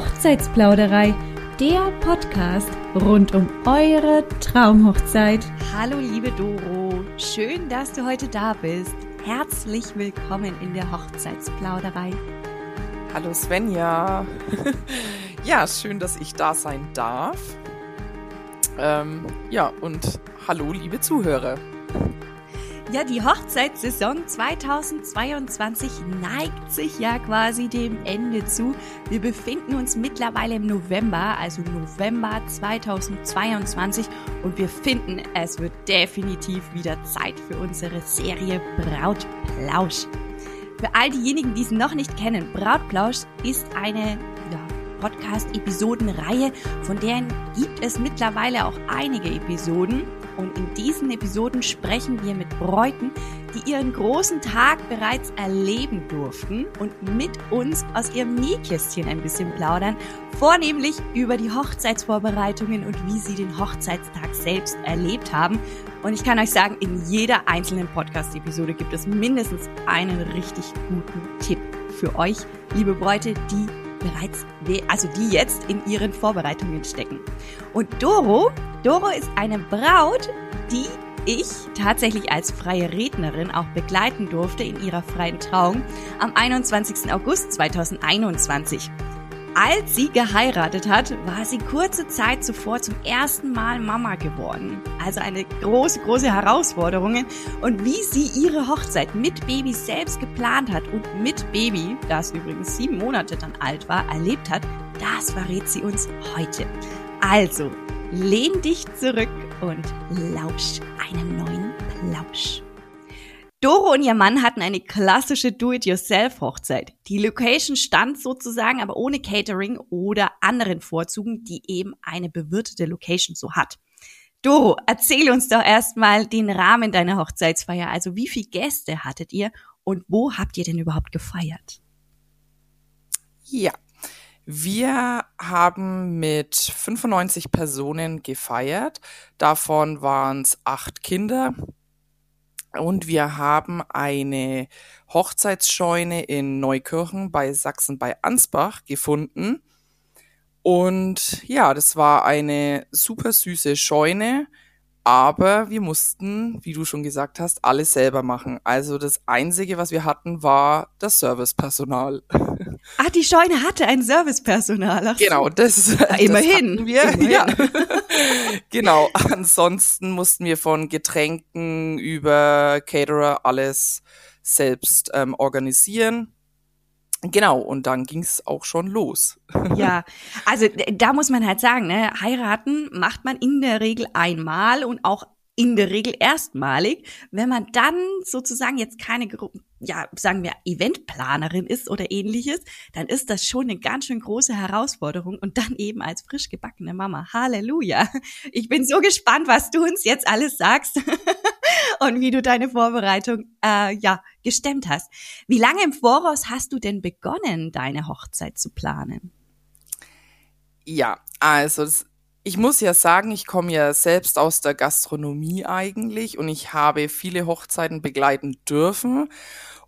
Hochzeitsplauderei, der Podcast rund um eure Traumhochzeit. Hallo liebe Doro, schön, dass du heute da bist. Herzlich willkommen in der Hochzeitsplauderei. Hallo Svenja. ja, schön, dass ich da sein darf. Ähm, ja, und hallo liebe Zuhörer. Ja, die Hochzeitssaison 2022 neigt sich ja quasi dem Ende zu. Wir befinden uns mittlerweile im November, also November 2022 und wir finden, es wird definitiv wieder Zeit für unsere Serie Brautplausch. Für all diejenigen, die es noch nicht kennen, Brautplausch ist eine ja, Podcast-Episodenreihe, von deren gibt es mittlerweile auch einige Episoden. Und in diesen Episoden sprechen wir mit Bräuten, die ihren großen Tag bereits erleben durften und mit uns aus ihrem Nähkästchen ein bisschen plaudern, vornehmlich über die Hochzeitsvorbereitungen und wie sie den Hochzeitstag selbst erlebt haben. Und ich kann euch sagen, in jeder einzelnen Podcast-Episode gibt es mindestens einen richtig guten Tipp für euch, liebe Bräute, die bereits, also die jetzt in ihren Vorbereitungen stecken. Und Doro, Doro ist eine Braut, die ich tatsächlich als freie Rednerin auch begleiten durfte in ihrer freien Trauung am 21. August 2021. Als sie geheiratet hat, war sie kurze Zeit zuvor zum ersten Mal Mama geworden. Also eine große, große Herausforderung. Und wie sie ihre Hochzeit mit Baby selbst geplant hat und mit Baby, das übrigens sieben Monate dann alt war, erlebt hat, das verrät sie uns heute. Also, lehn dich zurück und lausch einem neuen Plausch. Doro und ihr Mann hatten eine klassische Do-it-yourself-Hochzeit. Die Location stand sozusagen, aber ohne Catering oder anderen Vorzügen, die eben eine bewirtete Location so hat. Doro, erzähl uns doch erstmal den Rahmen deiner Hochzeitsfeier. Also wie viele Gäste hattet ihr und wo habt ihr denn überhaupt gefeiert? Ja, wir haben mit 95 Personen gefeiert. Davon waren es acht Kinder, und wir haben eine Hochzeitsscheune in Neukirchen bei Sachsen bei Ansbach gefunden. Und ja, das war eine super süße Scheune, aber wir mussten, wie du schon gesagt hast, alles selber machen. Also das Einzige, was wir hatten, war das Servicepersonal. Ah, die Scheune hatte ein Servicepersonal. Ach genau, das, immerhin. Das wir. Immerhin. Ja. genau. Ansonsten mussten wir von Getränken über Caterer alles selbst ähm, organisieren. Genau, und dann ging's auch schon los. ja, also da muss man halt sagen, ne, heiraten macht man in der Regel einmal und auch in der Regel erstmalig. Wenn man dann sozusagen jetzt keine, ja, sagen wir, Eventplanerin ist oder ähnliches, dann ist das schon eine ganz schön große Herausforderung und dann eben als frisch gebackene Mama. Halleluja. Ich bin so gespannt, was du uns jetzt alles sagst und wie du deine Vorbereitung, äh, ja, gestemmt hast. Wie lange im Voraus hast du denn begonnen, deine Hochzeit zu planen? Ja, also das ich muss ja sagen, ich komme ja selbst aus der Gastronomie eigentlich und ich habe viele Hochzeiten begleiten dürfen.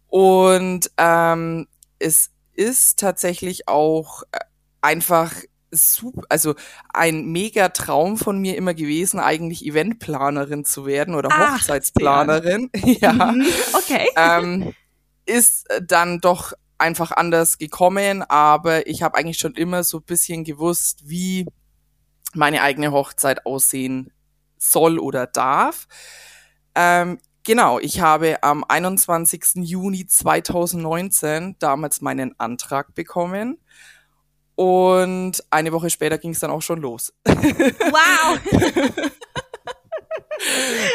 Und ähm, es ist tatsächlich auch äh, einfach super, also ein mega Traum von mir immer gewesen, eigentlich Eventplanerin zu werden oder Ach, Hochzeitsplanerin. Ja. Mhm, okay. Ähm, ist dann doch einfach anders gekommen, aber ich habe eigentlich schon immer so bisschen gewusst, wie meine eigene Hochzeit aussehen soll oder darf. Ähm, genau, ich habe am 21. Juni 2019 damals meinen Antrag bekommen. Und eine Woche später ging es dann auch schon los. Wow!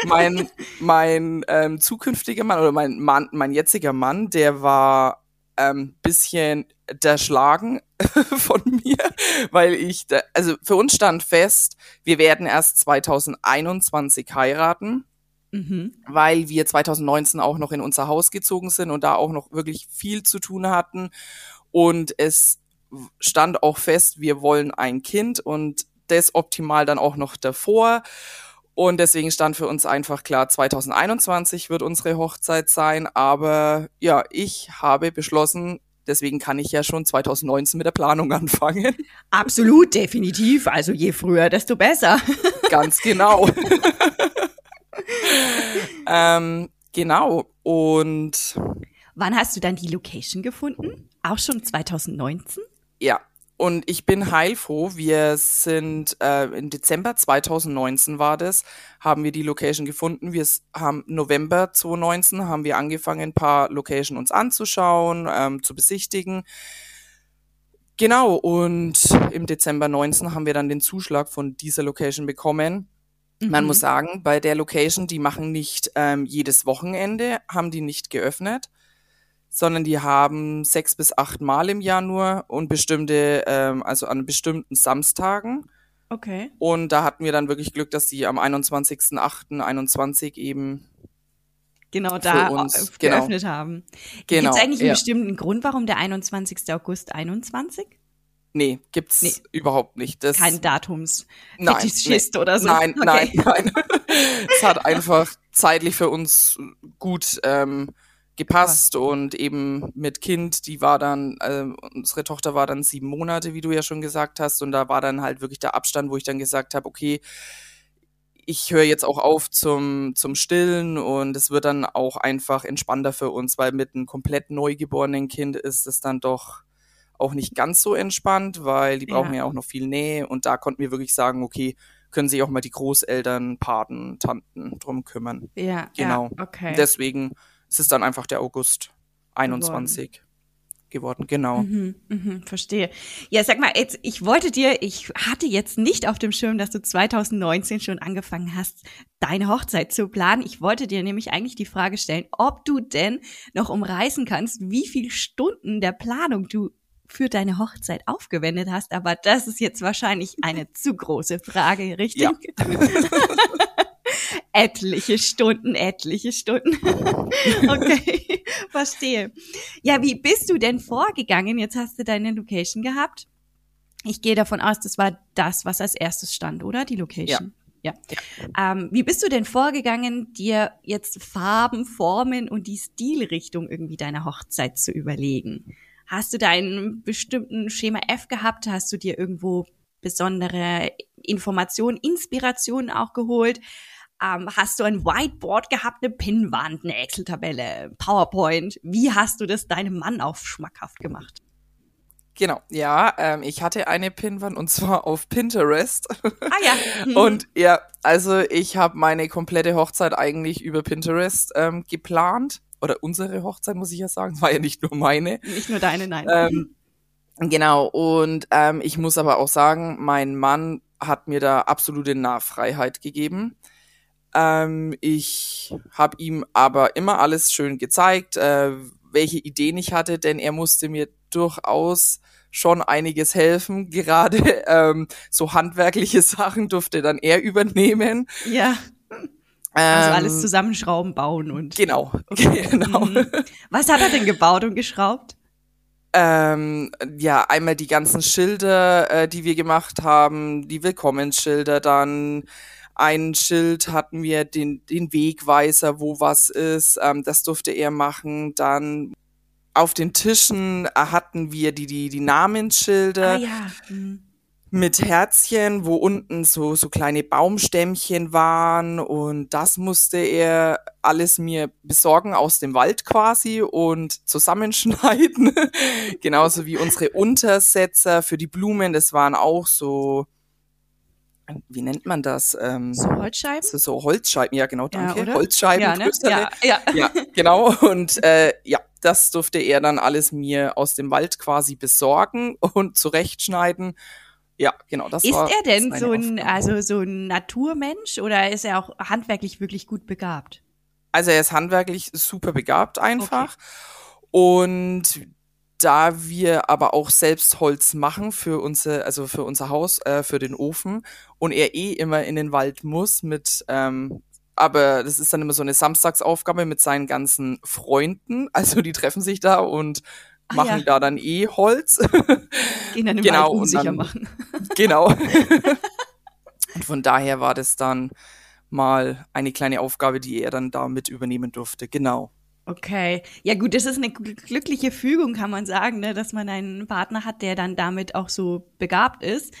mein mein ähm, zukünftiger Mann oder mein Mann, mein jetziger Mann, der war ähm, bisschen der Schlagen von mir, weil ich, da, also für uns stand fest, wir werden erst 2021 heiraten. Mhm. weil wir 2019 auch noch in unser Haus gezogen sind und da auch noch wirklich viel zu tun hatten. Und es stand auch fest, wir wollen ein Kind und das optimal dann auch noch davor. Und deswegen stand für uns einfach klar, 2021 wird unsere Hochzeit sein. Aber ja, ich habe beschlossen, deswegen kann ich ja schon 2019 mit der Planung anfangen. Absolut, definitiv. Also je früher, desto besser. Ganz genau. ähm, genau. Und wann hast du dann die Location gefunden? Auch schon 2019? Ja, und ich bin heilfroh. Wir sind äh, im Dezember 2019 war das, haben wir die Location gefunden. Wir haben November 2019 haben wir angefangen, ein paar Location uns anzuschauen, ähm, zu besichtigen. Genau, und im Dezember 19 haben wir dann den Zuschlag von dieser Location bekommen. Mhm. Man muss sagen, bei der Location, die machen nicht ähm, jedes Wochenende, haben die nicht geöffnet sondern die haben sechs bis acht Mal im Jahr nur und bestimmte, ähm, also an bestimmten Samstagen. Okay. Und da hatten wir dann wirklich Glück, dass die am 21.08.21 eben genau da uns, genau. geöffnet genau. haben. Genau. Gibt es eigentlich einen ja. bestimmten Grund, warum der 21. August 21? Nee, gibt's nee. überhaupt nicht. Das Kein Datums. Nein, nee. oder so. Nein, okay. nein, nein. es hat einfach zeitlich für uns gut ähm, gepasst ja. und eben mit Kind, die war dann, äh, unsere Tochter war dann sieben Monate, wie du ja schon gesagt hast, und da war dann halt wirklich der Abstand, wo ich dann gesagt habe, okay, ich höre jetzt auch auf zum, zum Stillen und es wird dann auch einfach entspannter für uns, weil mit einem komplett neugeborenen Kind ist es dann doch auch nicht ganz so entspannt, weil die brauchen ja, ja auch noch viel Nähe und da konnten wir wirklich sagen, okay, können sich auch mal die Großeltern, Paten, Tanten drum kümmern. Ja, genau. Ja, okay. Deswegen es ist dann einfach der August 21 geworden, geworden genau. Mhm, mhm, verstehe. Ja, sag mal, jetzt, ich wollte dir, ich hatte jetzt nicht auf dem Schirm, dass du 2019 schon angefangen hast, deine Hochzeit zu planen. Ich wollte dir nämlich eigentlich die Frage stellen, ob du denn noch umreißen kannst, wie viele Stunden der Planung du für deine Hochzeit aufgewendet hast, aber das ist jetzt wahrscheinlich eine zu große Frage, richtig? Ja. etliche Stunden, etliche Stunden. okay, verstehe. Ja, wie bist du denn vorgegangen? Jetzt hast du deine Location gehabt. Ich gehe davon aus, das war das, was als erstes stand, oder? Die Location. Ja. ja. Ähm, wie bist du denn vorgegangen, dir jetzt Farben, Formen und die Stilrichtung irgendwie deiner Hochzeit zu überlegen? Hast du da einen bestimmten Schema F gehabt? Hast du dir irgendwo besondere Informationen, Inspirationen auch geholt? Ähm, hast du ein Whiteboard gehabt, eine Pinnwand, eine Excel-Tabelle, PowerPoint? Wie hast du das deinem Mann auf schmackhaft gemacht? Genau, ja, ähm, ich hatte eine Pinnwand und zwar auf Pinterest. Ah ja. Mhm. und ja, also ich habe meine komplette Hochzeit eigentlich über Pinterest ähm, geplant. Oder unsere Hochzeit, muss ich ja sagen. Es war ja nicht nur meine. Nicht nur deine, nein. Ähm, genau, und ähm, ich muss aber auch sagen, mein Mann hat mir da absolute Nahfreiheit gegeben. Ähm, ich habe ihm aber immer alles schön gezeigt, äh, welche Ideen ich hatte, denn er musste mir durchaus schon einiges helfen. Gerade ähm, so handwerkliche Sachen durfte dann er übernehmen. Ja. Also alles ähm, zusammenschrauben, bauen und. Genau, genau. Mhm. Was hat er denn gebaut und geschraubt? Ähm, ja, einmal die ganzen Schilder, äh, die wir gemacht haben, die Willkommensschilder, dann ein Schild hatten wir, den, den Wegweiser, wo was ist. Ähm, das durfte er machen. Dann auf den Tischen hatten wir die, die, die Namensschilder. Ah, ja. Mhm. Mit Herzchen, wo unten so, so kleine Baumstämmchen waren und das musste er alles mir besorgen aus dem Wald quasi und zusammenschneiden. Genauso wie unsere Untersetzer für die Blumen, das waren auch so, wie nennt man das? Ähm, so Holzscheiben? So, so Holzscheiben, ja genau, danke. Ja, Holzscheiben, ja, ne? ja, ja. ja, genau. Und äh, ja, das durfte er dann alles mir aus dem Wald quasi besorgen und zurechtschneiden. Ja, genau, das ist war. Er denn so ein, also so ein Naturmensch oder ist er auch handwerklich wirklich gut begabt? Also er ist handwerklich super begabt einfach. Okay. Und da wir aber auch selbst Holz machen für unser, also für unser Haus, äh, für den Ofen und er eh immer in den Wald muss mit, ähm, aber das ist dann immer so eine Samstagsaufgabe mit seinen ganzen Freunden, also die treffen sich da und ah, machen ja. da dann eh Holz. Gehen dann im genau, Wald unsicher dann, machen. Genau. und von daher war das dann mal eine kleine Aufgabe, die er dann da mit übernehmen durfte. Genau. Okay. Ja gut, das ist eine glückliche Fügung, kann man sagen, ne? dass man einen Partner hat, der dann damit auch so begabt ist.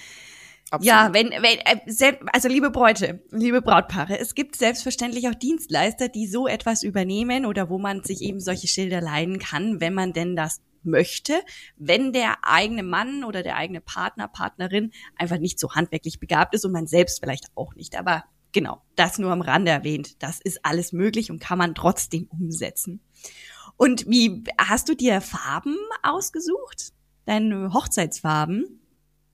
Absolut. Ja, wenn, wenn, äh, also liebe Bräute, liebe Brautpaare, es gibt selbstverständlich auch Dienstleister, die so etwas übernehmen oder wo man sich eben solche Schilder leihen kann, wenn man denn das möchte, wenn der eigene Mann oder der eigene Partner, Partnerin einfach nicht so handwerklich begabt ist und man selbst vielleicht auch nicht. Aber genau, das nur am Rande erwähnt. Das ist alles möglich und kann man trotzdem umsetzen. Und wie hast du dir Farben ausgesucht? Deine Hochzeitsfarben?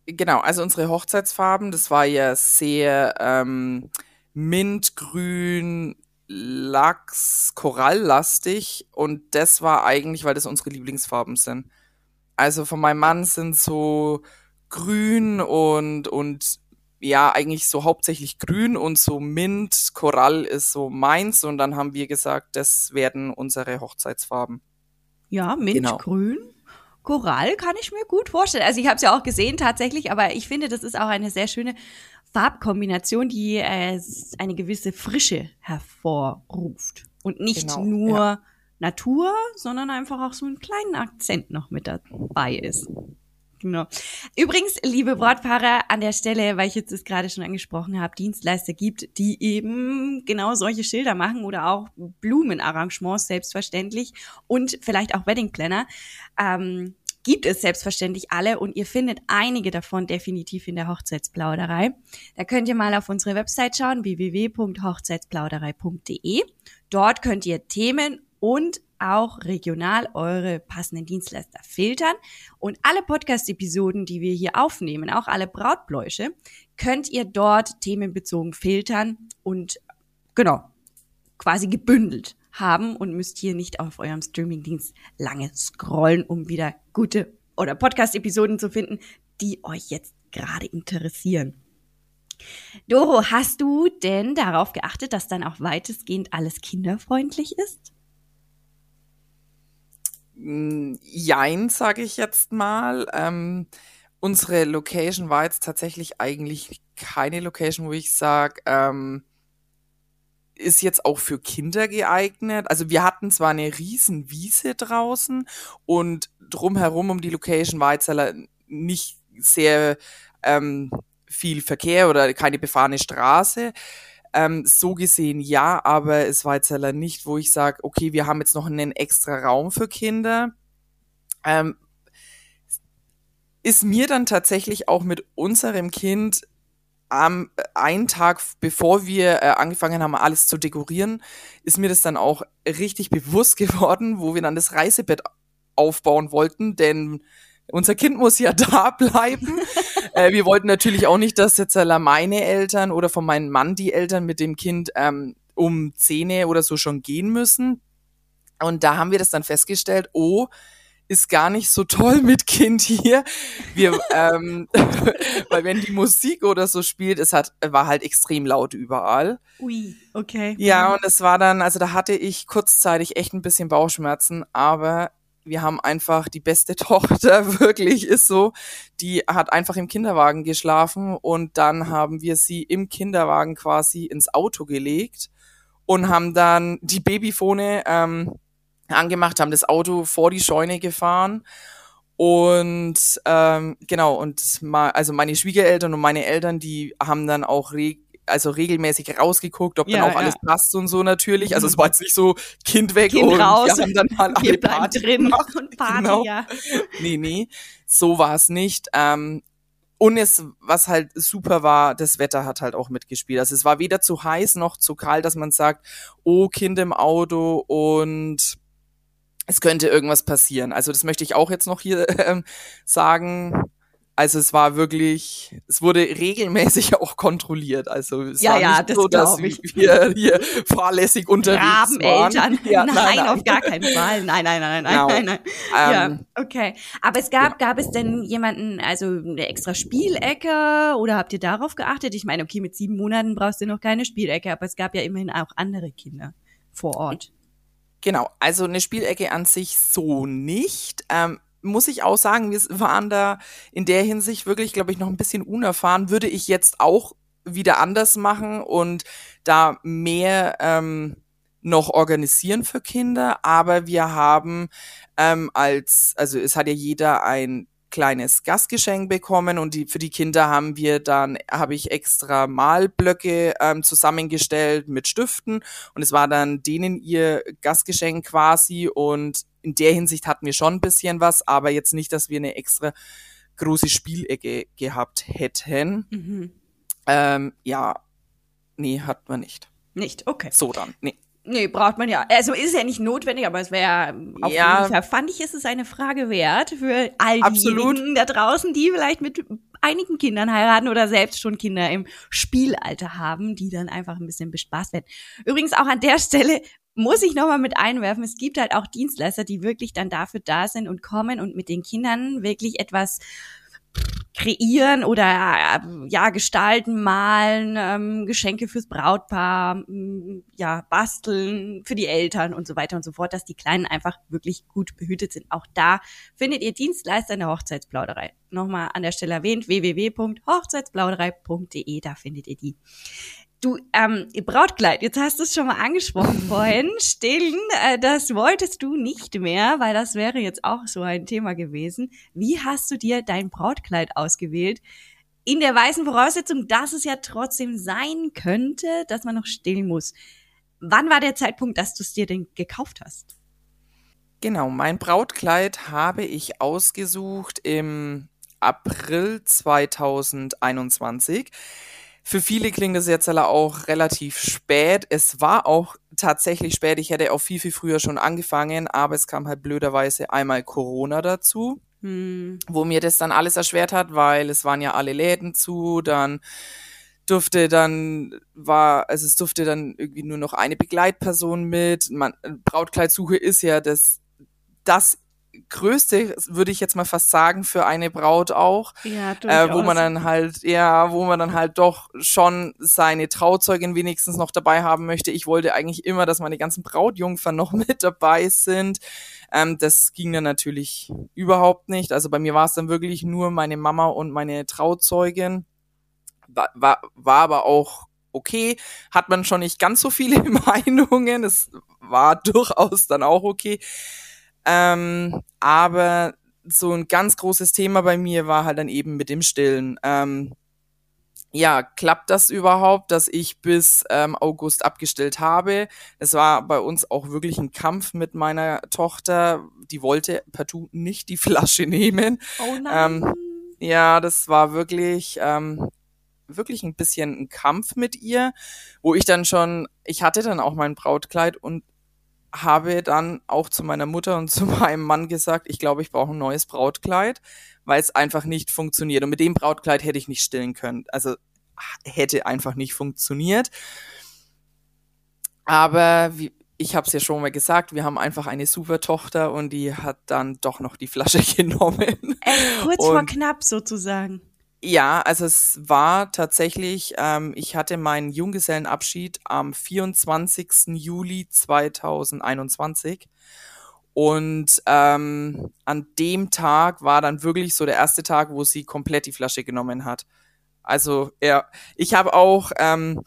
Genau, also unsere Hochzeitsfarben, das war ja sehr ähm, mintgrün, Lachs, Koralllastig und das war eigentlich, weil das unsere Lieblingsfarben sind. Also von meinem Mann sind so grün und und ja, eigentlich so hauptsächlich grün und so Mint, Korall ist so meins und dann haben wir gesagt, das werden unsere Hochzeitsfarben. Ja, Mintgrün. Genau. Korall kann ich mir gut vorstellen. Also ich habe es ja auch gesehen tatsächlich, aber ich finde, das ist auch eine sehr schöne Farbkombination, die äh, eine gewisse Frische hervorruft. Und nicht genau, nur ja. Natur, sondern einfach auch so einen kleinen Akzent noch mit dabei ist. Genau. Übrigens, liebe Wortfahrer, an der Stelle, weil ich jetzt das gerade schon angesprochen habe, Dienstleister gibt, die eben genau solche Schilder machen oder auch Blumenarrangements selbstverständlich und vielleicht auch Wedding Planner. Ähm, gibt es selbstverständlich alle und ihr findet einige davon definitiv in der Hochzeitsplauderei. Da könnt ihr mal auf unsere Website schauen, www.hochzeitsplauderei.de. Dort könnt ihr Themen und auch regional eure passenden Dienstleister filtern. Und alle Podcast-Episoden, die wir hier aufnehmen, auch alle Brautbläusche, könnt ihr dort themenbezogen filtern und genau, quasi gebündelt haben und müsst hier nicht auf eurem Streamingdienst lange scrollen, um wieder gute oder Podcast-Episoden zu finden, die euch jetzt gerade interessieren. Doro, hast du denn darauf geachtet, dass dann auch weitestgehend alles kinderfreundlich ist? Mm, jein, sage ich jetzt mal. Ähm, unsere Location war jetzt tatsächlich eigentlich keine Location, wo ich sage, ähm, ist jetzt auch für Kinder geeignet. Also wir hatten zwar eine riesen Wiese draußen und drumherum um die Location war jetzt nicht sehr ähm, viel Verkehr oder keine befahrene Straße. Ähm, so gesehen ja, aber es war jetzt nicht, wo ich sage, okay, wir haben jetzt noch einen extra Raum für Kinder. Ähm, ist mir dann tatsächlich auch mit unserem Kind am äh, einen Tag, bevor wir äh, angefangen haben, alles zu dekorieren, ist mir das dann auch richtig bewusst geworden, wo wir dann das Reisebett aufbauen wollten, denn unser Kind muss ja da bleiben. Äh, wir wollten natürlich auch nicht, dass jetzt meine Eltern oder von meinem Mann die Eltern mit dem Kind ähm, um Zähne oder so schon gehen müssen. Und da haben wir das dann festgestellt, oh, ist gar nicht so toll mit Kind hier. Wir, ähm, weil wenn die Musik oder so spielt, es hat, war halt extrem laut überall. Ui, okay. Ja, und es war dann, also da hatte ich kurzzeitig echt ein bisschen Bauchschmerzen, aber wir haben einfach die beste Tochter, wirklich ist so. Die hat einfach im Kinderwagen geschlafen und dann haben wir sie im Kinderwagen quasi ins Auto gelegt und haben dann die Babyfone ähm, angemacht, haben das Auto vor die Scheune gefahren und ähm, genau, und mal, also meine Schwiegereltern und meine Eltern, die haben dann auch re also regelmäßig rausgeguckt, ob ja, dann auch ja. alles passt und so natürlich. Also es war jetzt nicht so Kind weg kind und raus. wir haben dann mal alle Party drin gemacht. und Party, genau. ja. Nee, nee, so war es nicht. Ähm, und es, was halt super war, das Wetter hat halt auch mitgespielt. Also es war weder zu heiß noch zu kalt, dass man sagt, oh, Kind im Auto und es könnte irgendwas passieren. Also das möchte ich auch jetzt noch hier ähm, sagen. Also es war wirklich, es wurde regelmäßig auch kontrolliert. Also es ja, war ja, nicht so, dass ich. wir hier fahrlässig unterwegs Rabeneltern. waren. Ja, nein, nein, nein, auf gar keinen Fall. Nein, nein, nein, nein, genau. nein, nein. Ähm, ja, okay. Aber es gab, ja. gab es denn jemanden, also eine extra Spielecke oder habt ihr darauf geachtet? Ich meine, okay, mit sieben Monaten brauchst du noch keine Spielecke, aber es gab ja immerhin auch andere Kinder vor Ort. Genau, also eine Spielecke an sich so nicht. Ähm, muss ich auch sagen, wir waren da in der Hinsicht wirklich, glaube ich, noch ein bisschen unerfahren. Würde ich jetzt auch wieder anders machen und da mehr ähm, noch organisieren für Kinder, aber wir haben ähm, als, also es hat ja jeder ein kleines Gastgeschenk bekommen und die, für die Kinder haben wir dann, habe ich extra Malblöcke ähm, zusammengestellt mit Stiften und es war dann denen ihr Gastgeschenk quasi und in der Hinsicht hatten wir schon ein bisschen was, aber jetzt nicht, dass wir eine extra große Spielecke gehabt hätten. Mhm. Ähm, ja, nee, hat man nicht. Nicht, okay. So dann, nee. Nee, braucht man ja. Also ist ja nicht notwendig, aber es wäre auf ja. jeden Fall, fand ich, ist es eine Frage wert für all diejenigen da draußen, die vielleicht mit einigen Kindern heiraten oder selbst schon Kinder im Spielalter haben, die dann einfach ein bisschen bespaßt werden. Übrigens auch an der Stelle muss ich nochmal mit einwerfen, es gibt halt auch Dienstleister, die wirklich dann dafür da sind und kommen und mit den Kindern wirklich etwas kreieren oder äh, ja gestalten, malen, ähm, Geschenke fürs Brautpaar, ja basteln für die Eltern und so weiter und so fort, dass die Kleinen einfach wirklich gut behütet sind. Auch da findet ihr Dienstleister in der Hochzeitsplauderei. Nochmal an der Stelle erwähnt www.hochzeitsplauderei.de, da findet ihr die. Du, ähm, Brautkleid, jetzt hast du es schon mal angesprochen vorhin. Stillen, äh, das wolltest du nicht mehr, weil das wäre jetzt auch so ein Thema gewesen. Wie hast du dir dein Brautkleid ausgewählt? In der weißen Voraussetzung, dass es ja trotzdem sein könnte, dass man noch stillen muss. Wann war der Zeitpunkt, dass du es dir denn gekauft hast? Genau, mein Brautkleid habe ich ausgesucht im April 2021. Für viele klingt das jetzt auch relativ spät. Es war auch tatsächlich spät. Ich hätte auch viel, viel früher schon angefangen, aber es kam halt blöderweise einmal Corona dazu, hm. wo mir das dann alles erschwert hat, weil es waren ja alle Läden zu, dann durfte dann war also es durfte dann irgendwie nur noch eine Begleitperson mit man Brautkleidsuche ist ja das das größte, würde ich jetzt mal fast sagen, für eine Braut auch. Ja, äh, wo man dann halt, ja, wo man dann halt doch schon seine Trauzeugin wenigstens noch dabei haben möchte. Ich wollte eigentlich immer, dass meine ganzen Brautjungfern noch mit dabei sind. Ähm, das ging dann natürlich überhaupt nicht. Also bei mir war es dann wirklich nur meine Mama und meine Trauzeugin. War, war, war aber auch okay. Hat man schon nicht ganz so viele Meinungen. Es war durchaus dann auch okay. Ähm, aber so ein ganz großes Thema bei mir war halt dann eben mit dem Stillen. Ähm, ja, klappt das überhaupt, dass ich bis ähm, August abgestillt habe? Es war bei uns auch wirklich ein Kampf mit meiner Tochter. Die wollte partout nicht die Flasche nehmen. Oh nein. Ähm, ja, das war wirklich, ähm, wirklich ein bisschen ein Kampf mit ihr, wo ich dann schon, ich hatte dann auch mein Brautkleid und habe dann auch zu meiner Mutter und zu meinem Mann gesagt, ich glaube, ich brauche ein neues Brautkleid, weil es einfach nicht funktioniert. Und mit dem Brautkleid hätte ich nicht stillen können. Also hätte einfach nicht funktioniert. Aber wie, ich habe es ja schon mal gesagt, wir haben einfach eine super Tochter und die hat dann doch noch die Flasche genommen. Echt kurz und, vor knapp sozusagen. Ja, also es war tatsächlich, ähm, ich hatte meinen Junggesellenabschied am 24. Juli 2021 und ähm, an dem Tag war dann wirklich so der erste Tag, wo sie komplett die Flasche genommen hat. Also ja, ich habe auch ähm,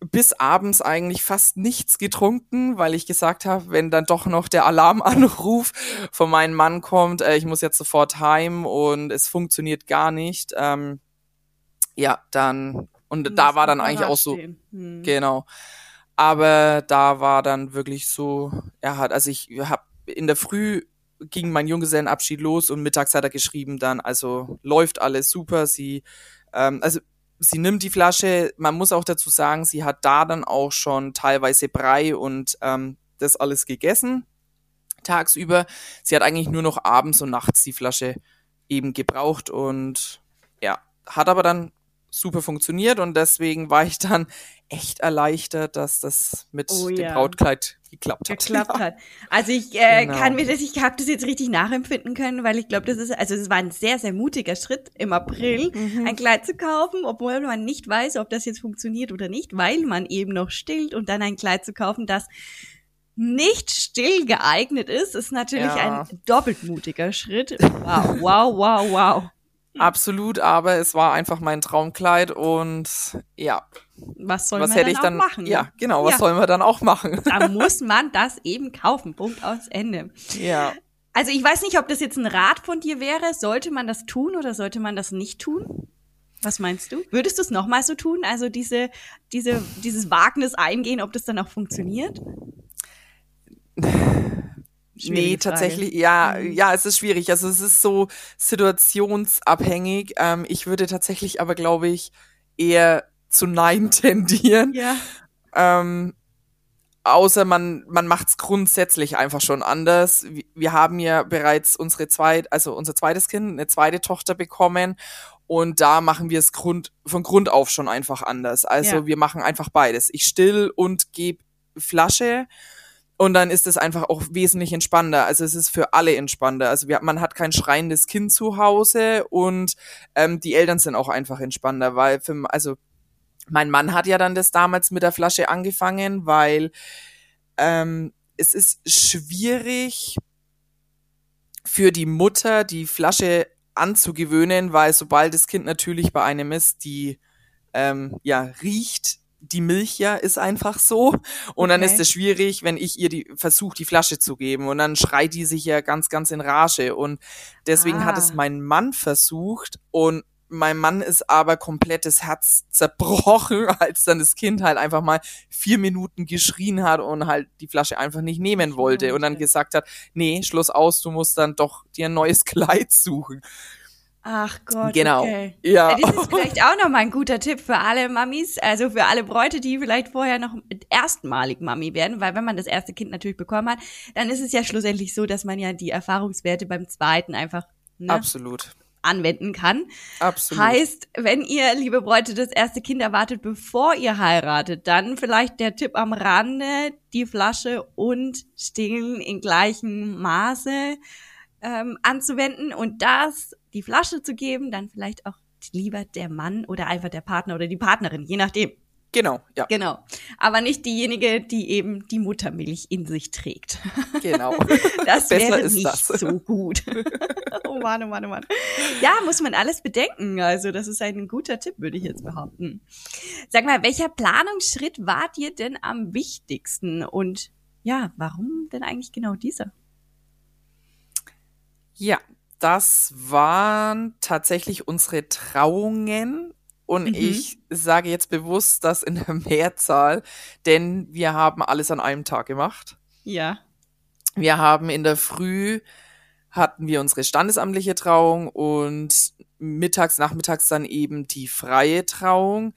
bis abends eigentlich fast nichts getrunken, weil ich gesagt habe, wenn dann doch noch der Alarmanruf von meinem Mann kommt, äh, ich muss jetzt sofort heim und es funktioniert gar nicht, ähm, ja, dann und da war dann eigentlich auch so, hm. genau. Aber da war dann wirklich so, er hat, also ich habe in der Früh ging mein Junggesellenabschied los und mittags hat er geschrieben dann, also läuft alles super, sie, ähm, also sie nimmt die Flasche, man muss auch dazu sagen, sie hat da dann auch schon teilweise Brei und ähm, das alles gegessen tagsüber. Sie hat eigentlich nur noch abends und nachts die Flasche eben gebraucht und ja, hat aber dann super funktioniert und deswegen war ich dann echt erleichtert, dass das mit oh, dem ja. Brautkleid geklappt hat. Geklappt hat. Also ich äh, genau. kann mir das, ich habe das jetzt richtig nachempfinden können, weil ich glaube, das ist, also es war ein sehr, sehr mutiger Schritt im April, mhm. ein Kleid zu kaufen, obwohl man nicht weiß, ob das jetzt funktioniert oder nicht, weil man eben noch stillt und dann ein Kleid zu kaufen, das nicht still geeignet ist, ist natürlich ja. ein doppelt mutiger Schritt. Wow, wow, wow, wow. Absolut, aber es war einfach mein Traumkleid und ja, was soll was man hätte dann ich dann auch machen? ne? Ja, genau, was Ja. sollen wir dann auch machen? Da muss man das eben kaufen. Punkt aus Ende. ja. Also ich weiß nicht, ob das jetzt ein Rat von dir wäre. Sollte man das tun oder sollte man das nicht tun? Was meinst du? Würdest du es nochmal so tun? Also diese, diese, dieses Wagnis eingehen, ob das dann auch funktioniert? Nee, tatsächlich, ja, Mhm. ja, es ist schwierig. Also es ist so situationsabhängig. Ähm, ich würde tatsächlich aber, glaube ich, eher zu Nein tendieren. Ja. Ähm, außer man, man macht es grundsätzlich einfach schon anders. Wir, wir haben ja bereits unsere zweit, also unser zweites Kind, eine zweite Tochter bekommen. Und da machen wir es Grund, von Grund auf schon einfach anders. Also Ja. wir machen einfach beides. Ich still und gebe Flasche. Und dann ist es einfach auch wesentlich entspannter. Also es ist für alle entspannter. Also wir, man hat kein schreiendes Kind zu Hause und ähm, die Eltern sind auch einfach entspannter, weil für, also mein Mann hat ja dann das damals mit der Flasche angefangen, weil ähm, es ist schwierig für die Mutter, die Flasche anzugewöhnen, weil sobald das Kind natürlich bei einem ist, die ähm, ja riecht die Milch ja, ist einfach so. Und dann Okay. ist es schwierig, wenn ich ihr die versuche, die Flasche zu geben. Und dann schreit die sich ja ganz, ganz in Rage. Und deswegen hat Ah. es mein Mann versucht und mein Mann ist aber komplett das Herz zerbrochen, als dann das Kind halt einfach mal vier Minuten geschrien hat und halt die Flasche einfach nicht nehmen wollte und dann gesagt hat, nee, Schluss aus, du musst dann doch dir ein neues Kleid suchen. Ach Gott, Genau. okay. Ja. Das ist vielleicht auch noch mal ein guter Tipp für alle Mamis, also für alle Bräute, die vielleicht vorher noch erstmalig Mami werden, weil wenn man das erste Kind natürlich bekommen hat, dann ist es ja schlussendlich so, dass man ja die Erfahrungswerte beim zweiten einfach ne, Absolut. Anwenden kann. Absolut. Heißt, wenn ihr, liebe Bräute, das erste Kind erwartet, bevor ihr heiratet, dann vielleicht der Tipp am Rande, die Flasche und Stillen in gleichem Maße ähm, anzuwenden und das, die Flasche zu geben, dann vielleicht auch lieber der Mann oder einfach der Partner oder die Partnerin, je nachdem. Genau, ja, Genau. Aber nicht diejenige, die eben die Muttermilch in sich trägt. genau. Das Besser wäre ist nicht das. so gut. oh Mann, oh Mann, oh Mann. Ja, muss man alles bedenken. Also das ist ein guter Tipp, würde ich jetzt behaupten. Sag mal, welcher Planungsschritt war dir denn am wichtigsten? Und ja, warum denn eigentlich genau dieser? Ja, das waren tatsächlich unsere Trauungen. Und Mhm. ich sage jetzt bewusst das in der Mehrzahl, denn wir haben alles an einem Tag gemacht. Ja. Wir haben in der Früh hatten wir unsere standesamtliche Trauung und mittags, nachmittags dann eben die freie Trauung.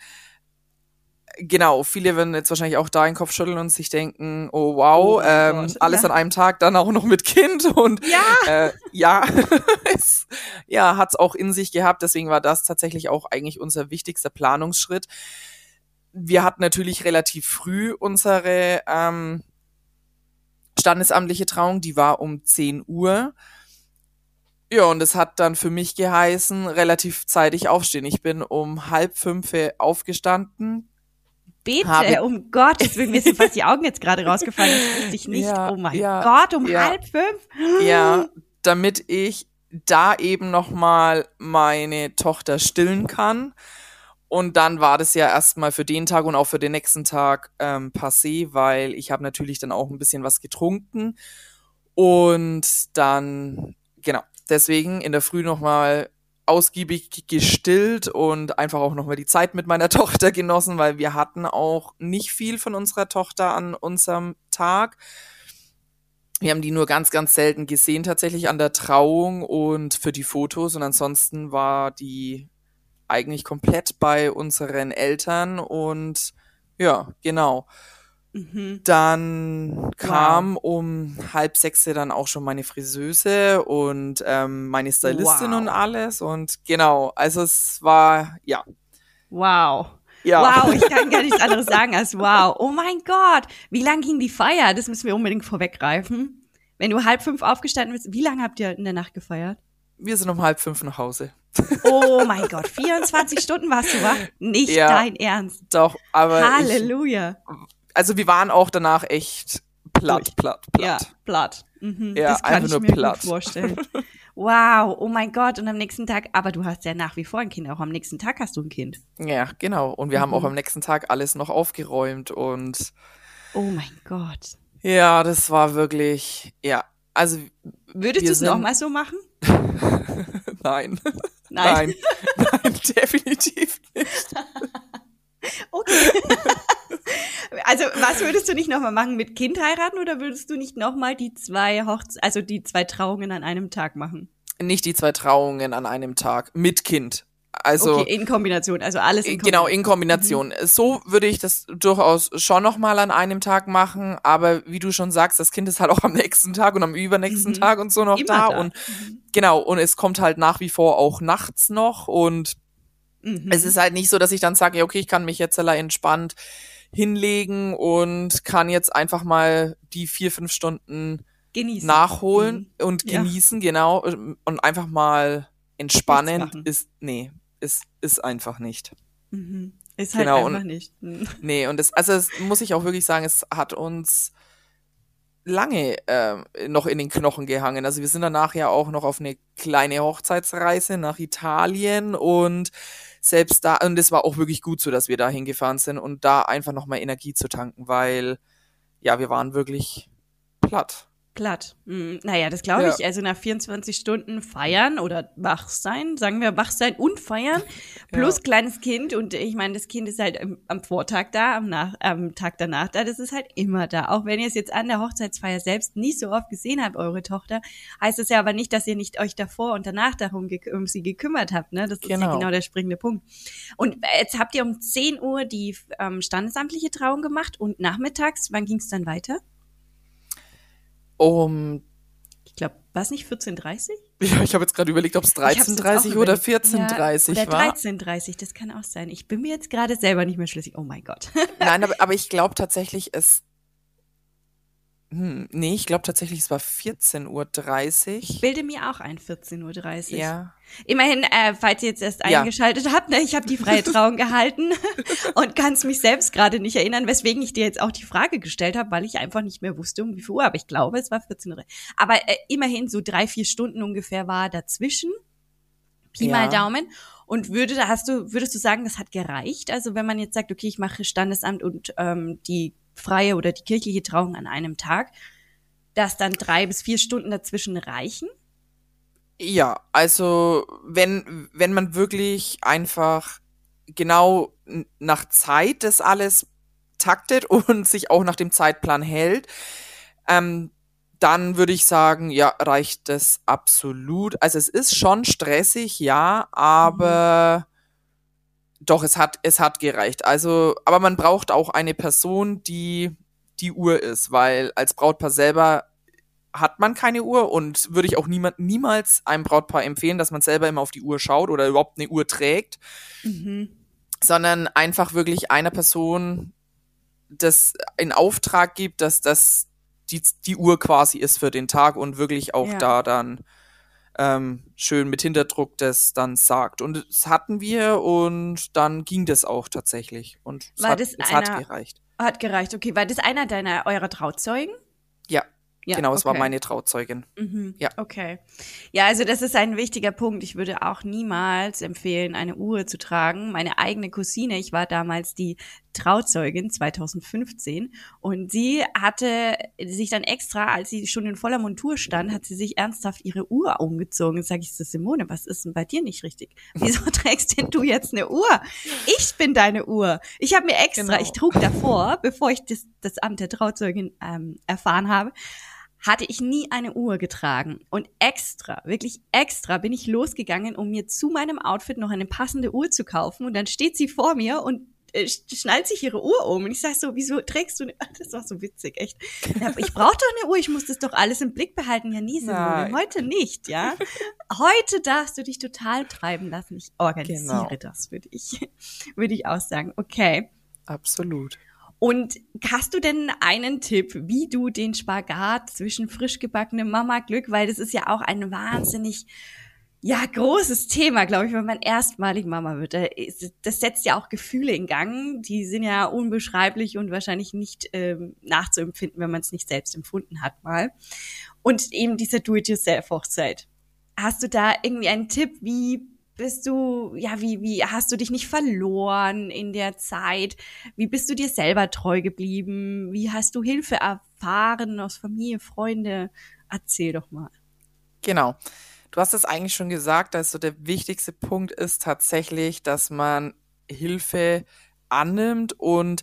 Genau, viele werden jetzt wahrscheinlich auch da den Kopf schütteln und sich denken, oh wow, Oh ähm, Gott, alles ja. an einem Tag, dann auch noch mit Kind und Ja. äh, ja, es, ja, hat's auch in sich gehabt. Deswegen war das tatsächlich auch eigentlich unser wichtigster Planungsschritt. Wir hatten natürlich relativ früh unsere ähm, standesamtliche Trauung, die war um 10 Uhr. Ja, und es hat dann für mich geheißen, relativ zeitig aufstehen. Ich bin um halb fünf aufgestanden. Bitte, Habe- um Gottes Willen, mir sind fast die Augen jetzt gerade rausgefallen. Das wusste ich nicht. Ja, oh mein ja, Gott, um ja. halb fünf? Ja, damit ich da eben noch mal meine Tochter stillen kann. Und dann war das ja erstmal für den Tag und auch für den nächsten Tag ähm, passé, weil ich habe natürlich dann auch ein bisschen was getrunken. Und dann, genau, deswegen in der Früh noch mal ausgiebig gestillt und einfach auch noch mal die Zeit mit meiner Tochter genossen, weil wir hatten auch nicht viel von unserer Tochter an unserem Tag. Wir haben die nur ganz, ganz selten gesehen, tatsächlich an der Trauung und für die Fotos. Und ansonsten war die eigentlich komplett bei unseren Eltern. Und ja, genau. Mhm. Dann kam um halb sechs dann auch schon meine Friseuse und ähm, meine Stylistin Wow. und alles. Und genau, also es war, ja. Wow. Ja. Wow, ich kann gar nichts anderes sagen als wow. Oh mein Gott, wie lang ging die Feier? Das müssen wir unbedingt vorweggreifen. Wenn du halb fünf aufgestanden bist, wie lange habt ihr in der Nacht gefeiert? Wir sind um halb fünf nach Hause. Oh mein Gott, 24 Stunden warst du wach? Nicht Ja. dein Ernst. Doch, aber Halleluja. Also wir waren auch danach echt platt, durch. platt, Ja, platt. platt. Mhm, Ja, das kann ich mir platt. gut vorstellen. Wow, oh mein Gott. Und am nächsten Tag, aber du hast ja nach wie vor ein Kind. Auch am nächsten Tag hast du ein Kind. Ja, genau. Und wir haben auch Mhm. am nächsten Tag alles noch aufgeräumt und Oh mein Gott. ja, das war wirklich, ja, also Würdest du es nochmal so machen? nein, Nein. nein, nein, definitiv nicht. Okay. Also, was würdest du nicht nochmal machen? Mit Kind heiraten oder würdest du nicht nochmal die zwei Hochze also die zwei Trauungen an einem Tag machen? Nicht die zwei Trauungen an einem Tag mit Kind. Also okay, in Kombination, also alles in Genau, Kombination. in Kombination. So würde ich das durchaus schon nochmal an einem Tag machen, aber wie du schon sagst, das Kind ist halt auch am nächsten Tag und am übernächsten Mhm. Tag und so noch da. da. Und genau, und es kommt halt nach wie vor auch nachts noch und Mhm. es ist halt nicht so, dass ich dann sage, ja, okay, ich kann mich jetzt allein entspannt hinlegen und kann jetzt einfach mal die vier, fünf Stunden Genießen. nachholen Mhm. und Ja. genießen, genau, und einfach mal entspannen, ist, nee, ist, ist einfach nicht. Mhm. Ist halt Genau, einfach und- nicht. Mhm. Nee, und das, also das muss ich auch wirklich sagen, es hat uns lange äh, noch in den Knochen gehangen. Also wir sind danach ja auch noch auf eine kleine Hochzeitsreise nach Italien und selbst da, und es war auch wirklich gut so, dass wir da hingefahren sind und da einfach nochmal Energie zu tanken, weil ja, wir waren wirklich platt. Platt. Mhm. Naja, das glaube Ja. ich. Also nach 24 Stunden feiern oder wach sein, sagen wir wach sein und feiern, plus Ja. kleines Kind. Und ich meine, das Kind ist halt am, Vortag da, am, nach, am Tag danach da. Das ist halt immer da. Auch wenn ihr es jetzt an der Hochzeitsfeier selbst nicht so oft gesehen habt, eure Tochter, heißt das ja aber nicht, dass ihr nicht euch davor und danach darum um sie gekümmert habt. Ne? Das ist ja Genau. genau der springende Punkt. Und jetzt habt ihr um 10 Uhr die ähm, standesamtliche Trauung gemacht und nachmittags, wann ging es dann weiter? Um, Ich glaube, war es nicht 14.30 ja, ich habe jetzt gerade überlegt, ob es Ich hab's jetzt auch 13.30 oder überlegt. 14.30 ja, oder war. 13.30, das kann auch sein. Ich bin mir jetzt gerade selber nicht mehr schlüssig. Oh mein Gott. Nein, aber, aber ich glaube tatsächlich, es. Hm, nee, ich glaube tatsächlich, es war 14.30 Uhr. Ich bilde mir auch ein 14.30 Uhr. Ja. Immerhin, äh, falls ihr jetzt erst Ja. eingeschaltet habt, ne, ich habe die freie Trauung gehalten und kann es mich selbst gerade nicht erinnern, weswegen ich dir jetzt auch die Frage gestellt habe, weil ich einfach nicht mehr wusste, um wie viel Uhr. Aber ich glaube, es war 14 Uhr. Aber äh, immerhin so drei, vier Stunden ungefähr war dazwischen. Pi Ja. mal Daumen. Und würde, da hast du, würdest du sagen, das hat gereicht? Also wenn man jetzt sagt, okay, ich mache Standesamt und ähm, die freie oder die kirchliche Trauung an einem Tag, dass dann drei bis vier Stunden dazwischen reichen? Ja, also wenn, wenn man wirklich einfach genau nach Zeit das alles taktet und sich auch nach dem Zeitplan hält, ähm, dann würde ich sagen, ja, reicht das absolut. Also es ist schon stressig, ja, aber doch, es hat, es hat gereicht. Also, aber man braucht auch eine Person, die die Uhr ist, weil als Brautpaar selber hat man keine Uhr und würde ich auch niemand, niemals einem Brautpaar empfehlen, dass man selber immer auf die Uhr schaut oder überhaupt eine Uhr trägt, Mhm. sondern einfach wirklich einer Person das in Auftrag gibt, dass das die, die Uhr quasi ist für den Tag und wirklich auch Ja. da dann ähm, schön mit Hinterdruck das dann sagt. Und das hatten wir und dann ging das auch tatsächlich. Und es War hat, das es hat einer- gereicht. Hat gereicht, okay. War das einer deiner eurer Trauzeugen? Ja, Ja, genau, es war okay. meine Trauzeugin. Mhm. Ja. Okay. Ja, also das ist ein wichtiger Punkt. Ich würde auch niemals empfehlen, eine Uhr zu tragen. Meine eigene Cousine, ich war damals die Trauzeugin 2015 und sie hatte sich dann extra, als sie schon in voller Montur stand, hat sie sich ernsthaft ihre Uhr umgezogen. Sag ich so, Simone, was ist denn bei dir nicht richtig? Wieso trägst denn du jetzt eine Uhr? Ich bin deine Uhr. Ich habe mir extra, Genau. ich trug davor, bevor ich das, das Amt der Trauzeugin ähm, erfahren habe, hatte ich nie eine Uhr getragen. Und extra, wirklich extra bin ich losgegangen, um mir zu meinem Outfit noch eine passende Uhr zu kaufen. Und dann steht sie vor mir und äh, sch- schnallt sich ihre Uhr um. Und ich sag so, wieso trägst du eine Das war so witzig, echt. Ich brauche doch eine Uhr, ich muss das doch alles im Blick behalten. Ja, nie, Simone, heute nicht, ja. Heute darfst du dich total treiben lassen. Ich organisiere Genau. das, würde ich, würde ich auch sagen. Okay. Absolut. Und hast du denn einen Tipp, wie du den Spagat zwischen frisch gebackenem Mama-Glück, weil das ist ja auch ein wahnsinnig Ja, großes Thema, glaube ich, wenn man erstmalig Mama wird. Das setzt ja auch Gefühle in Gang. Die sind ja unbeschreiblich und wahrscheinlich nicht ähm, nachzuempfinden, wenn man es nicht selbst empfunden hat mal. Und eben diese Do-it-yourself-Hochzeit. Hast du da irgendwie einen Tipp, wie bist du, ja, wie, wie hast du dich nicht verloren in der Zeit? Wie bist du dir selber treu geblieben? Wie hast du Hilfe erfahren aus Familie, Freunde? Erzähl doch mal. Genau. Du hast es eigentlich schon gesagt, also der wichtigste Punkt ist tatsächlich, dass man Hilfe annimmt und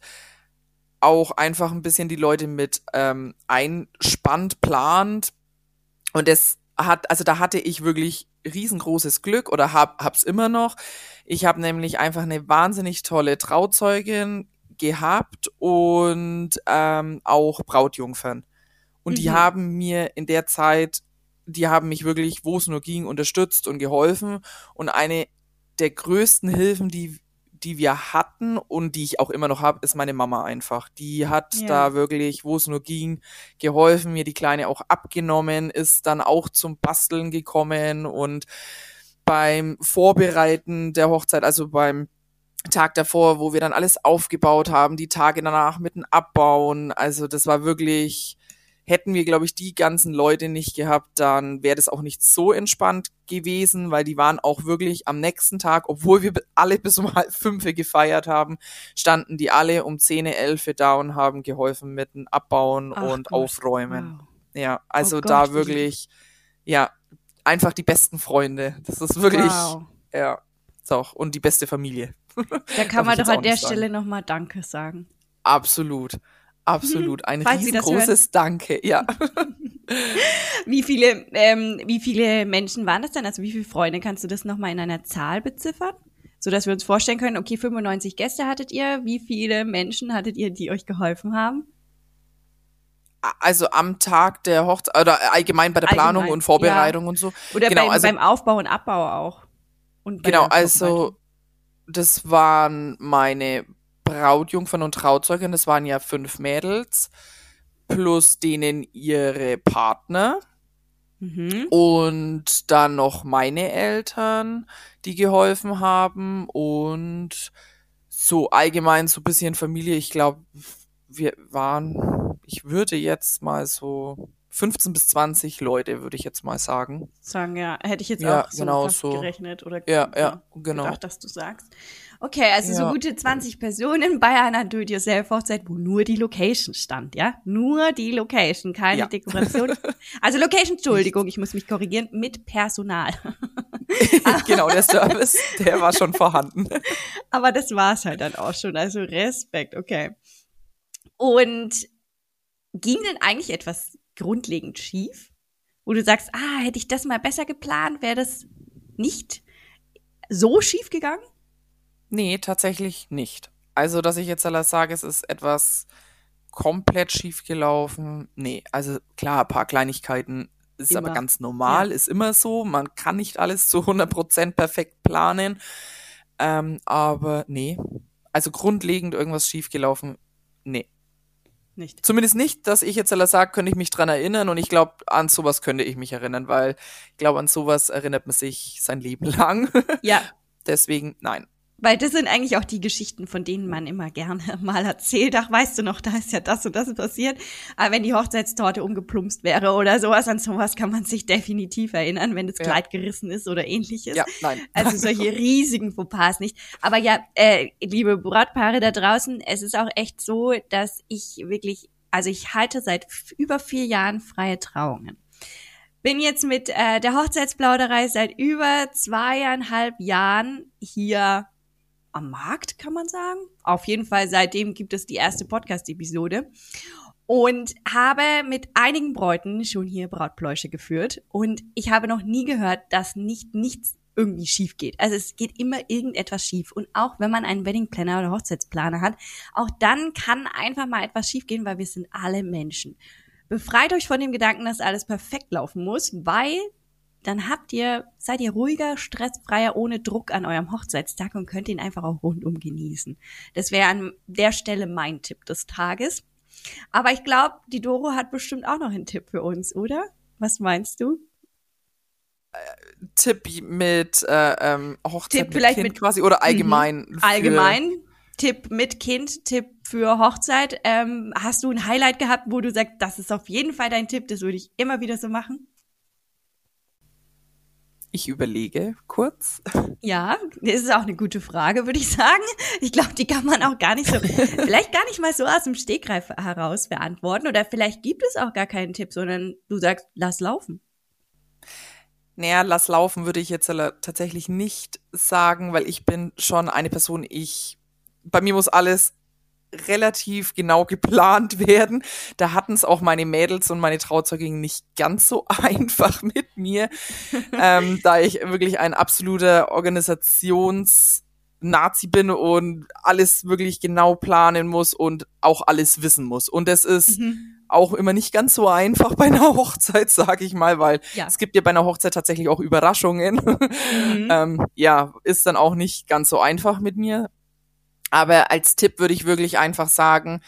auch einfach ein bisschen die Leute mit ähm, einspannt, plant. Und das hat, also da hatte ich wirklich riesengroßes Glück oder hab, hab's immer noch. Ich habe nämlich einfach eine wahnsinnig tolle Trauzeugin gehabt und ähm, auch Brautjungfern. Und mhm. die haben mir in der Zeit die haben mich wirklich, wo es nur ging, unterstützt und geholfen. Und eine der größten Hilfen, die, die wir hatten und die ich auch immer noch habe, ist meine Mama einfach. Die hat ja. da wirklich, wo es nur ging, geholfen, mir die Kleine auch abgenommen, ist dann auch zum Basteln gekommen und beim Vorbereiten der Hochzeit, also beim Tag davor, wo wir dann alles aufgebaut haben, die Tage danach mit dem Abbauen, also das war wirklich Hätten wir, glaube ich, die ganzen Leute nicht gehabt, dann wäre das auch nicht so entspannt gewesen, weil die waren auch wirklich am nächsten Tag, obwohl wir alle bis um halb fünf gefeiert haben, standen die alle um zehn, elf da und haben geholfen mit dem Abbauen Ach und Gott. Aufräumen. Wow. Ja, also oh da Gott, wirklich, ja, einfach die besten Freunde. Das ist wirklich, wow. ja, so, und die beste Familie. Da kann man doch an der Stelle nochmal Danke sagen. Absolut. Absolut. Ein riesengroßes Danke, ja. wie viele, ähm, wie viele Menschen waren das denn? Also wie viele Freunde kannst du das nochmal in einer Zahl beziffern? So dass wir uns vorstellen können, okay, 95 Gäste hattet ihr. Wie viele Menschen hattet ihr, die euch geholfen haben? Also am Tag der Hochzeit oder allgemein bei der allgemein, Planung und Vorbereitung ja. und so. Oder genau, beim, also, beim Aufbau und Abbau auch. Und genau, also das waren meine Brautjungfern und Trauzeugen, das waren ja fünf Mädels, plus denen ihre Partner. Mhm. Und dann noch meine Eltern, die geholfen haben. Und so allgemein so ein bisschen Familie. Ich glaube, wir waren, ich würde jetzt mal so 15 bis 20 Leute, würde ich jetzt mal sagen. Sagen, ja. Hätte ich jetzt ja, auch so genau so. gerechnet oder ja, ja, genau. gedacht, dass du sagst. Okay, also ja. so gute 20 Personen bei einer Do-it-yourself-Hochzeit, wo nur die Location stand, ja? Nur die Location, keine ja. Dekoration. Also Location, Entschuldigung, ich muss mich korrigieren, mit Personal. genau, der Service, der war schon vorhanden. Aber das war's halt dann auch schon, also Respekt, okay. Und ging denn eigentlich etwas grundlegend schief? Wo du sagst, ah, hätte ich das mal besser geplant, wäre das nicht so schief gegangen? Nee, tatsächlich nicht. Also, dass ich jetzt alles sage, es ist etwas komplett schief gelaufen. Nee, also klar, ein paar Kleinigkeiten ist immer. aber ganz normal, ja. ist immer so. Man kann nicht alles zu 100% perfekt planen. Ähm, aber nee, also grundlegend irgendwas schief gelaufen, nee. Nicht. Zumindest nicht, dass ich jetzt alles sage, könnte ich mich dran erinnern und ich glaube, an sowas könnte ich mich erinnern, weil ich glaube, an sowas erinnert man sich sein Leben lang. Ja. Deswegen, nein. Weil das sind eigentlich auch die Geschichten, von denen man immer gerne mal erzählt. Ach, weißt du noch, da ist ja das und das passiert. Aber wenn die Hochzeitstorte umgeplumpst wäre oder sowas, an sowas kann man sich definitiv erinnern, wenn das ja. Kleid gerissen ist oder ähnliches. Ja, nein. Also solche riesigen Fauxpas nicht. Aber ja, äh, liebe Brautpaare da draußen, es ist auch echt so, dass ich wirklich, also ich halte seit über vier Jahren freie Trauungen bin jetzt mit äh, der Hochzeitsplauderei seit über zweieinhalb Jahren hier am Markt, kann man sagen. Auf jeden Fall seitdem gibt es die erste Podcast-Episode. Und habe mit einigen Bräuten schon hier Brautpläusche geführt. Und ich habe noch nie gehört, dass nicht nichts irgendwie schief geht. Also es geht immer irgendetwas schief. Und auch wenn man einen Wedding Planner oder Hochzeitsplaner hat, auch dann kann einfach mal etwas schief gehen, weil wir sind alle Menschen. Befreit euch von dem Gedanken, dass alles perfekt laufen muss, weil dann habt ihr, seid ihr ruhiger, stressfreier, ohne Druck an eurem Hochzeitstag und könnt ihn einfach auch rundum genießen. Das wäre an der Stelle mein Tipp des Tages. Aber ich glaube, die Doro hat bestimmt auch noch einen Tipp für uns, oder? Was meinst du? Tipp mit äh, ähm, Hochzeit Tipp mit vielleicht kind mit- quasi oder allgemein? für- Allgemein, Tipp mit Kind, Tipp für Hochzeit. Ähm, hast du ein Highlight gehabt, wo du sagst, das ist auf jeden Fall dein Tipp, das würde ich immer wieder so machen? Ich überlege kurz. Ja, das ist auch eine gute Frage, würde ich sagen. Ich glaube, die kann man auch gar nicht so, vielleicht gar nicht mal so aus dem Stegreif heraus beantworten. Oder vielleicht gibt es auch gar keinen Tipp, sondern du sagst, lass laufen. Naja, lass laufen würde ich jetzt tatsächlich nicht sagen, weil ich bin schon eine Person, ich, bei mir muss alles relativ genau geplant werden. Da hatten es auch meine Mädels und meine Trauzeuginnen nicht ganz so einfach mit mir, ähm, da ich wirklich ein absoluter Organisations-Nazi bin und alles wirklich genau planen muss und auch alles wissen muss. Und das ist auch immer nicht ganz so einfach bei einer Hochzeit, sage ich mal, weil Ja. es gibt ja bei einer Hochzeit tatsächlich auch Überraschungen. Mhm. ähm, ja, ist dann auch nicht ganz so einfach mit mir. Aber als Tipp würde ich wirklich einfach sagen,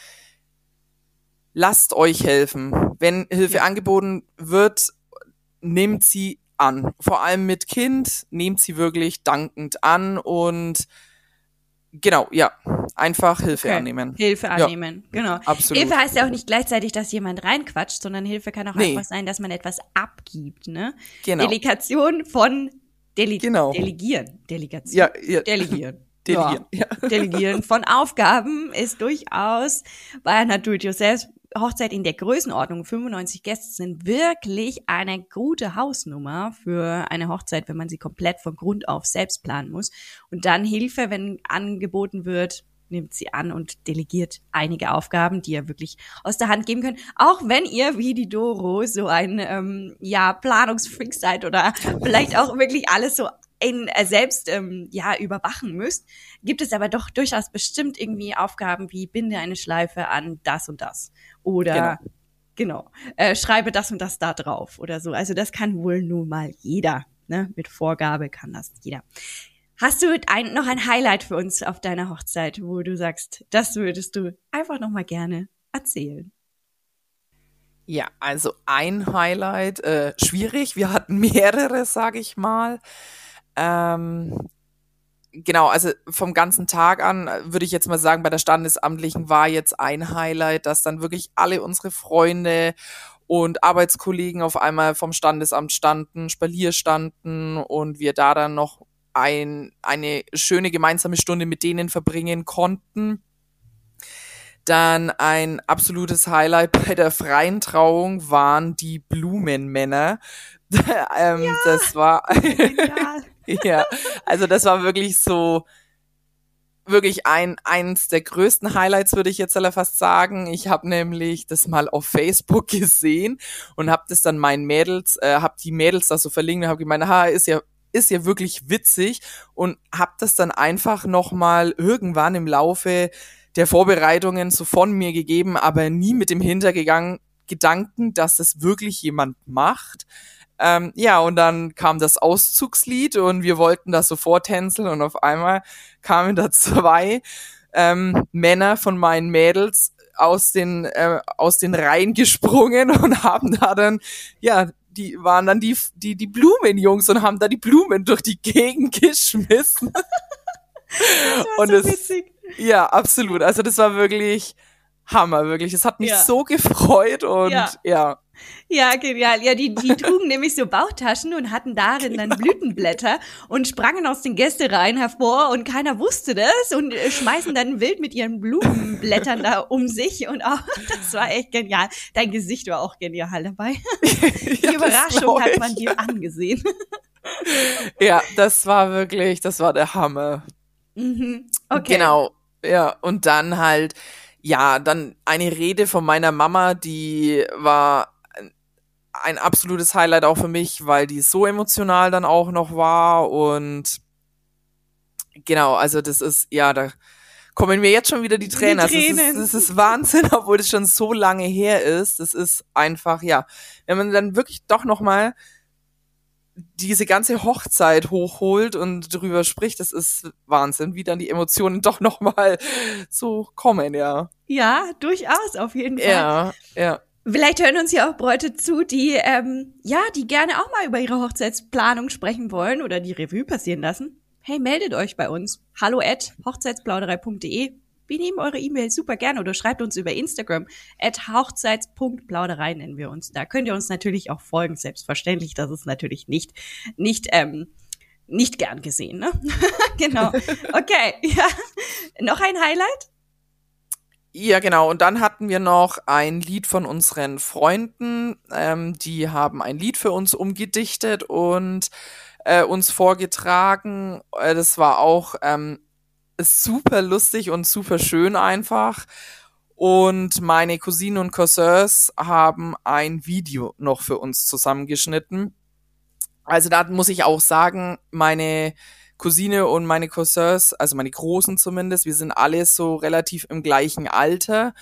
lasst euch helfen. Wenn Hilfe Ja. angeboten wird, nehmt sie an. Vor allem mit Kind, nehmt sie wirklich dankend an und genau, ja, einfach Hilfe Okay. annehmen. Hilfe Ja. annehmen, genau. Absolut. Hilfe heißt ja auch nicht gleichzeitig, dass jemand reinquatscht, sondern Hilfe kann auch Nee. einfach sein, dass man etwas abgibt, ne? Genau. Delegation von Dele Genau. Delegieren. Delegation. Ja, ja. Delegieren. Delegieren. Ja. Delegieren von Aufgaben ist durchaus bei einer Do-it-yourself Hochzeit in der Größenordnung 95 Gäste sind wirklich eine gute Hausnummer für eine Hochzeit, wenn man sie komplett von Grund auf selbst planen muss. Und dann Hilfe, wenn angeboten wird, nimmt sie an und delegiert einige Aufgaben, die ihr wirklich aus der Hand geben könnt. Auch wenn ihr wie die Doro so ein ähm, ja Planungsfreak seid oder vielleicht auch wirklich alles so in äh, selbst ähm, ja überwachen müsst, gibt es aber doch durchaus bestimmt irgendwie Aufgaben wie binde eine Schleife an das und das oder genau, äh, schreibe das und das da drauf oder so. Also das kann wohl nun mal jeder, ne? Mit Vorgabe kann das jeder. Hast du ein, noch ein Highlight für uns auf deiner Hochzeit, wo du sagst, das würdest du einfach noch mal gerne erzählen? Ja, also ein Highlight, äh, schwierig. Wir hatten mehrere, sage ich mal. Ähm, genau, also vom ganzen Tag an äh, würde ich jetzt mal sagen, bei der Standesamtlichen war jetzt ein Highlight, dass dann wirklich alle unsere Freunde und Arbeitskollegen auf einmal vom Standesamt standen, Spalier standen und wir da dann noch ein, eine schöne gemeinsame Stunde mit denen verbringen konnten. Dann ein absolutes Highlight bei der freien Trauung waren die Blumenmänner. ähm, Das war. ja, also das war wirklich so wirklich ein eins der größten Highlights würde ich jetzt fast sagen. Ich habe nämlich das mal auf Facebook gesehen und habe das dann meinen Mädels, äh, habe die Mädels da so verlinkt und habe gemeint, ha, ist ja ist ja wirklich witzig und habe das dann einfach noch mal irgendwann im Laufe der Vorbereitungen so von mir gegeben, aber nie mit dem Hintergegangen Gedanken, dass das wirklich jemand macht. Ähm, ja, und dann kam das Auszugslied und wir wollten das sofort tänzeln und auf einmal kamen da zwei ähm, Männer von meinen Mädels aus den äh, aus den Reihen gesprungen und haben da dann ja die waren dann die die die Blumenjungs und haben da die Blumen durch die Gegend geschmissen. Und so es ja absolut. Also das war wirklich Hammer wirklich. Es hat mich Ja. so gefreut und Ja. ja Ja, genial. Ja, die, die trugen nämlich so Bauchtaschen und hatten darin dann Blütenblätter und sprangen aus den Gästereien hervor und keiner wusste das und äh, schmeißen dann wild mit ihren Blumenblättern da um sich und auch, das war echt genial. Dein Gesicht war auch genial dabei. Die Ja, Überraschung hat man dir angesehen. Ja, das war wirklich, das war der Hammer. Mhm. Okay. Genau. Ja, und dann halt, ja, dann eine Rede von meiner Mama, die war ein- absolutes Highlight auch für mich, weil die so emotional dann auch noch war und genau, also das ist, ja, da kommen mir jetzt schon wieder die Tränen. Also Tränen. Das, ist, das ist Wahnsinn, obwohl das schon so lange her ist. Das ist einfach, ja, wenn man dann wirklich doch noch mal diese ganze Hochzeit hochholt und drüber spricht, das ist Wahnsinn, wie dann die Emotionen doch noch mal so kommen, ja. Ja, durchaus, auf jeden Fall. Ja, ja. Vielleicht hören uns ja auch Bräute zu, die ähm, ja, die gerne auch mal über ihre Hochzeitsplanung sprechen wollen oder die Revue passieren lassen. Hey, meldet euch bei uns. Hallo at hochzeitsplauderei.de. Wir nehmen eure E-Mail super gerne oder schreibt uns über Instagram at hochzeits.plauderei nennen wir uns. Da könnt ihr uns natürlich auch folgen. Selbstverständlich, das ist natürlich nicht nicht ähm, nicht gern gesehen, ne? genau. Okay, ja. Noch ein Highlight? Ja, genau. Und dann hatten wir noch ein Lied von unseren Freunden. Ähm, die haben ein Lied für uns umgedichtet und äh, uns vorgetragen. Äh, das war auch ähm, super lustig und super schön einfach. Und meine Cousinen und Cousins haben ein Video noch für uns zusammengeschnitten. Also da muss ich auch sagen, meine Cousine und meine Cousins, also meine Großen zumindest, wir sind alle so relativ im gleichen Alter.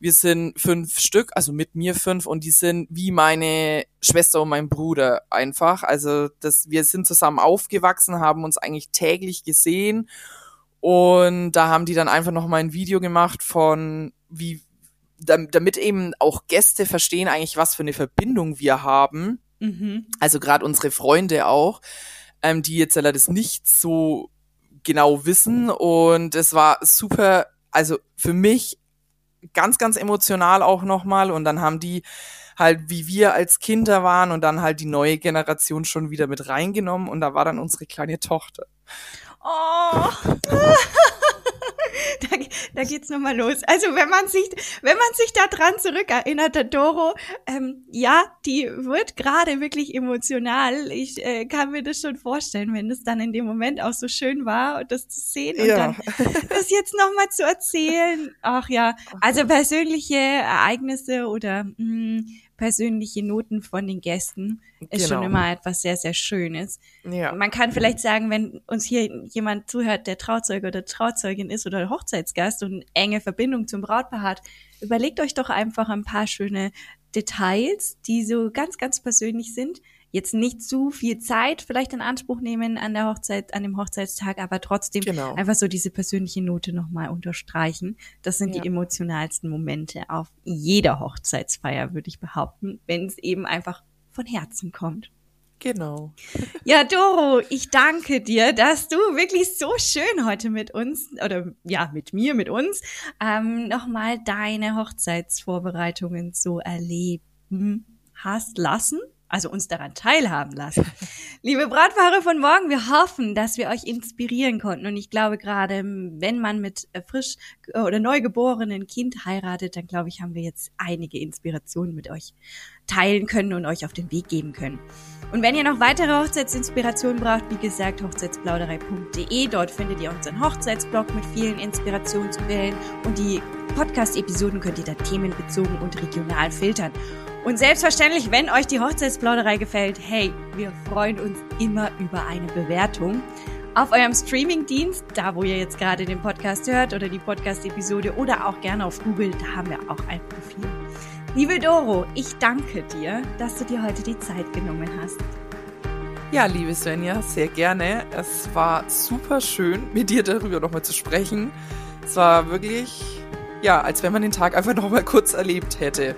Wir sind fünf Stück, also mit mir fünf und die sind wie meine Schwester und mein Bruder einfach. Also das, wir sind zusammen aufgewachsen, haben uns eigentlich täglich gesehen und da haben die dann einfach noch mal ein Video gemacht von wie damit eben auch Gäste verstehen eigentlich, was für eine Verbindung wir haben. Mhm. Also gerade unsere Freunde auch ähm, die jetzt leider das nicht so genau wissen. Und es war super, also für mich ganz, ganz emotional auch nochmal. Und dann haben die halt, wie wir als Kinder waren und dann halt die neue Generation schon wieder mit reingenommen. Und da war dann unsere kleine Tochter. Oh. da, da geht's nochmal los. Also wenn man sich, wenn man sich da dran zurückerinnert, der Doro, ähm, ja, die wird gerade wirklich emotional. Ich äh, kann mir das schon vorstellen, wenn es dann in dem Moment auch so schön war, das zu sehen und ja. dann das jetzt nochmal zu erzählen. Ach ja, also persönliche Ereignisse oder mh, mm, persönliche Noten von den Gästen ist genau. schon immer etwas sehr, sehr Schönes. Ja. Man kann vielleicht sagen, wenn uns hier jemand zuhört, der Trauzeuge oder Trauzeugin ist oder Hochzeitsgast und enge Verbindung zum Brautpaar hat, überlegt euch doch einfach ein paar schöne Details, die so ganz, ganz persönlich sind, jetzt nicht zu viel Zeit vielleicht in Anspruch nehmen an der Hochzeit, an dem Hochzeitstag, aber trotzdem genau. einfach so diese persönliche Note nochmal unterstreichen. Das sind ja. die emotionalsten Momente auf jeder Hochzeitsfeier, würde ich behaupten, wenn es eben einfach von Herzen kommt. Genau. Ja, Doro, ich danke dir, dass du wirklich so schön heute mit uns oder ja, mit mir, mit uns ähm, nochmal deine Hochzeitsvorbereitungen so erleben hast lassen also uns daran teilhaben lassen. Liebe Brautpaare von morgen, wir hoffen, dass wir euch inspirieren konnten. Und ich glaube, gerade wenn man mit äh, frisch oder neugeborenen Kind heiratet, dann glaube ich, haben wir jetzt einige Inspirationen mit euch teilen können und euch auf den Weg geben können. Und wenn ihr noch weitere Hochzeitsinspirationen braucht, wie gesagt, hochzeitsplauderei.de. Dort findet ihr unseren Hochzeitsblog mit vielen Inspirationsquellen und die Podcast-Episoden könnt ihr da themenbezogen und regional filtern. Und selbstverständlich, wenn euch die Hochzeitsplauderei gefällt, hey, wir freuen uns immer über eine Bewertung. Auf eurem Streamingdienst, da wo ihr jetzt gerade den Podcast hört oder die Podcast-Episode oder auch gerne auf Google, da haben wir auch ein Profil. Liebe Doro, ich danke dir, dass du dir heute die Zeit genommen hast. Ja, liebe Svenja, sehr gerne. Es war super schön, mit dir darüber nochmal zu sprechen. Es war wirklich, ja, als wenn man den Tag einfach nochmal kurz erlebt hätte.